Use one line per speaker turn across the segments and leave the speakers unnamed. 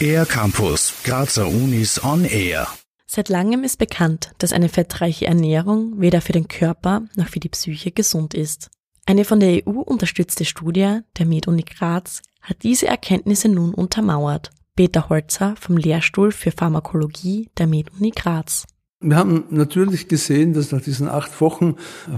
Air Campus, Grazer Unis on Air.
Seit langem ist bekannt, dass eine fettreiche Ernährung weder für den Körper noch für die Psyche gesund ist. Eine von der EU unterstützte Studie der MedUni Graz hat diese Erkenntnisse nun untermauert. Peter Holzer vom Lehrstuhl für Pharmakologie der MedUni Graz.
Wir haben natürlich gesehen, dass nach diesen acht Wochen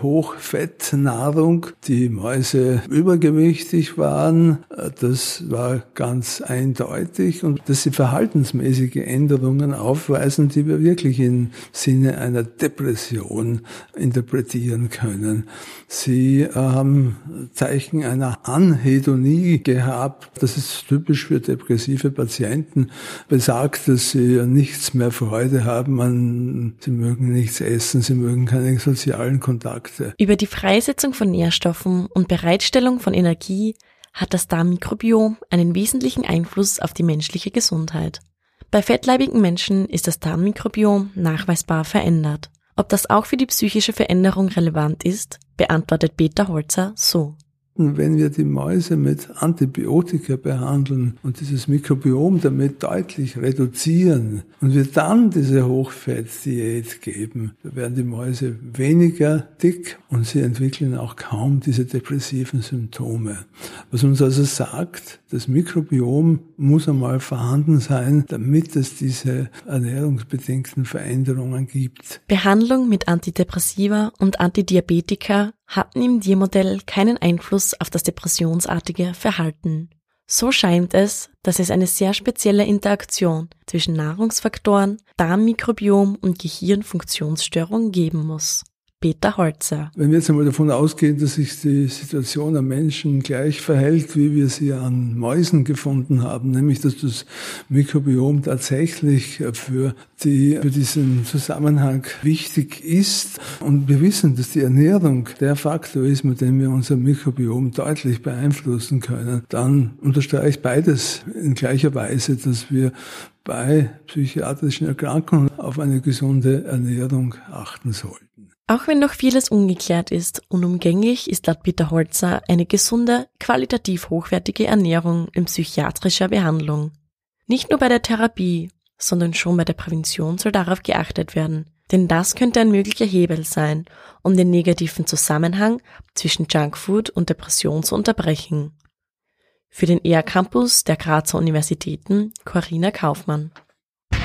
Hochfettnahrung die Mäuse übergewichtig waren. Das war ganz eindeutig und dass sie verhaltensmäßige Änderungen aufweisen, die wir wirklich im Sinne einer Depression interpretieren können. Sie haben Zeichen einer Anhedonie gehabt. Das ist typisch für depressive Patienten. Besagt, dass sie nichts mehr Freude haben an sie mögen nichts essen, sie mögen keine sozialen Kontakte.
Über die Freisetzung von Nährstoffen und Bereitstellung von Energie hat das Darmmikrobiom einen wesentlichen Einfluss auf die menschliche Gesundheit. Bei fettleibigen Menschen ist das Darmmikrobiom nachweisbar verändert. Ob das auch für die psychische Veränderung relevant ist, beantwortet Peter Holzer so.
Wenn wir die Mäuse mit Antibiotika behandeln und dieses Mikrobiom damit deutlich reduzieren und wir dann diese Hochfettdiät geben, werden die Mäuse weniger dick und sie entwickeln auch kaum diese depressiven Symptome. Was uns also sagt, das Mikrobiom muss einmal vorhanden sein, damit es diese ernährungsbedingten Veränderungen gibt.
Behandlung mit Antidepressiva und Antidiabetika hatten im Diermodell keinen Einfluss auf das depressionsartige Verhalten. So scheint es, dass es eine sehr spezielle Interaktion zwischen Nahrungsfaktoren, Darmmikrobiom und Gehirnfunktionsstörung geben muss. Peter Holzer.
Wenn wir jetzt einmal davon ausgehen, dass sich die Situation am Menschen gleich verhält, wie wir sie an Mäusen gefunden haben, nämlich dass das Mikrobiom tatsächlich für, die, für diesen Zusammenhang wichtig ist und wir wissen, dass die Ernährung der Faktor ist, mit dem wir unser Mikrobiom deutlich beeinflussen können, dann unterstreicht beides in gleicher Weise, dass wir bei psychiatrischen Erkrankungen auf eine gesunde Ernährung achten sollten.
Auch wenn noch vieles ungeklärt ist, unumgänglich ist laut Peter Holzer eine gesunde, qualitativ hochwertige Ernährung in psychiatrischer Behandlung. Nicht nur bei der Therapie, sondern schon bei der Prävention soll darauf geachtet werden, denn das könnte ein möglicher Hebel sein, um den negativen Zusammenhang zwischen Junkfood und Depression zu unterbrechen. Für den ER Campus der Grazer Universitäten Corinna Kaufmann.